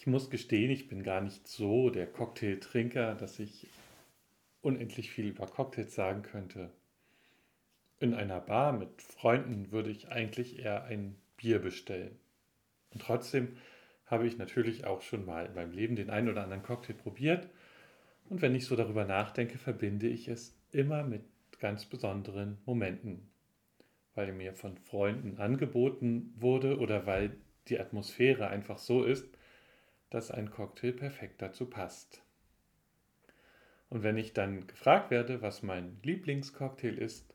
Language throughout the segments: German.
Ich muss gestehen, ich bin gar nicht so der Cocktailtrinker, dass ich unendlich viel über Cocktails sagen könnte. In einer Bar mit Freunden würde ich eigentlich eher ein Bier bestellen. Und trotzdem habe ich natürlich auch schon mal in meinem Leben den einen oder anderen Cocktail probiert. Und wenn ich so darüber nachdenke, verbinde ich es immer mit ganz besonderen Momenten. Weil mir von Freunden angeboten wurde oder weil die Atmosphäre einfach so ist, dass ein Cocktail perfekt dazu passt. Und wenn ich dann gefragt werde, was mein Lieblingscocktail ist,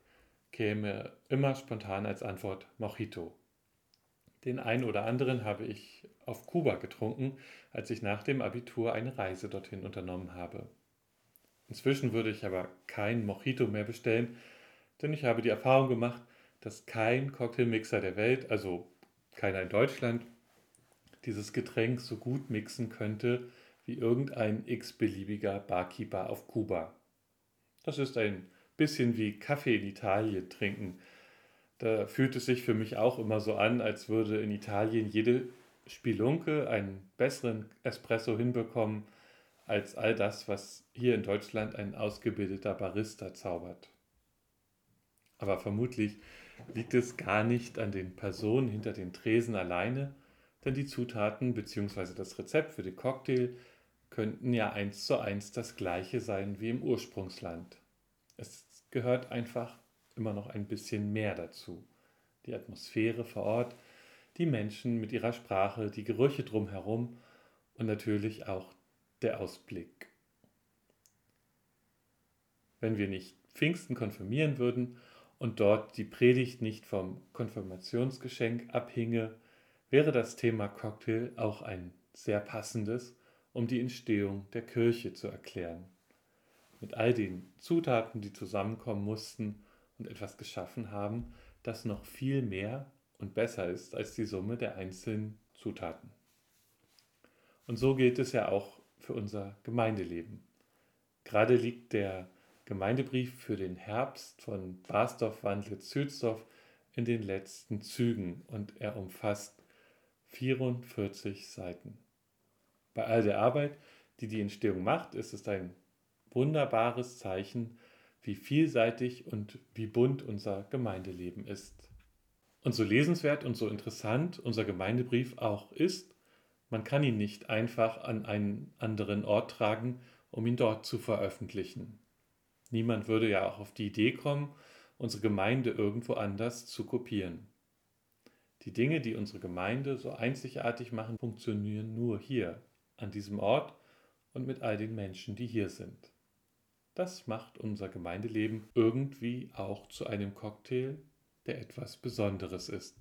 käme immer spontan als Antwort Mojito. Den einen oder anderen habe ich auf Kuba getrunken, als ich nach dem Abitur eine Reise dorthin unternommen habe. Inzwischen würde ich aber kein Mojito mehr bestellen, denn ich habe die Erfahrung gemacht, dass kein Cocktailmixer der Welt, also keiner in Deutschland, dieses Getränk so gut mixen könnte wie irgendein x-beliebiger Barkeeper auf Kuba. Das ist ein bisschen wie Kaffee in Italien trinken. Da fühlt es sich für mich auch immer so an, als würde in Italien jede Spelunke einen besseren Espresso hinbekommen als all das, was hier in Deutschland ein ausgebildeter Barista zaubert. Aber vermutlich liegt es gar nicht an den Personen hinter den Tresen alleine, denn die Zutaten bzw. das Rezept für den Cocktail könnten ja eins zu eins das gleiche sein wie im Ursprungsland. Es gehört einfach immer noch ein bisschen mehr dazu. Die Atmosphäre vor Ort, die Menschen mit ihrer Sprache, die Gerüche drumherum und natürlich auch der Ausblick. Wenn wir nicht Pfingsten konfirmieren würden und dort die Predigt nicht vom Konfirmationsgeschenk abhinge, wäre das Thema Cocktail auch ein sehr passendes, um die Entstehung der Kirche zu erklären. Mit all den Zutaten, die zusammenkommen mussten und etwas geschaffen haben, das noch viel mehr und besser ist als die Summe der einzelnen Zutaten. Und so gilt es ja auch für unser Gemeindeleben. Gerade liegt der Gemeindebrief für den Herbst von Basdorf Wandlitz Zülsdorf in den letzten Zügen und er umfasst 44 Seiten. Bei all der Arbeit, die die Entstehung macht, ist es ein wunderbares Zeichen, wie vielseitig und wie bunt unser Gemeindeleben ist. Und so lesenswert und so interessant unser Gemeindebrief auch ist, man kann ihn nicht einfach an einen anderen Ort tragen, um ihn dort zu veröffentlichen. Niemand würde ja auch auf die Idee kommen, unsere Gemeinde irgendwo anders zu kopieren. Die Dinge, die unsere Gemeinde so einzigartig machen, funktionieren nur hier, an diesem Ort und mit all den Menschen, die hier sind. Das macht unser Gemeindeleben irgendwie auch zu einem Cocktail, der etwas Besonderes ist.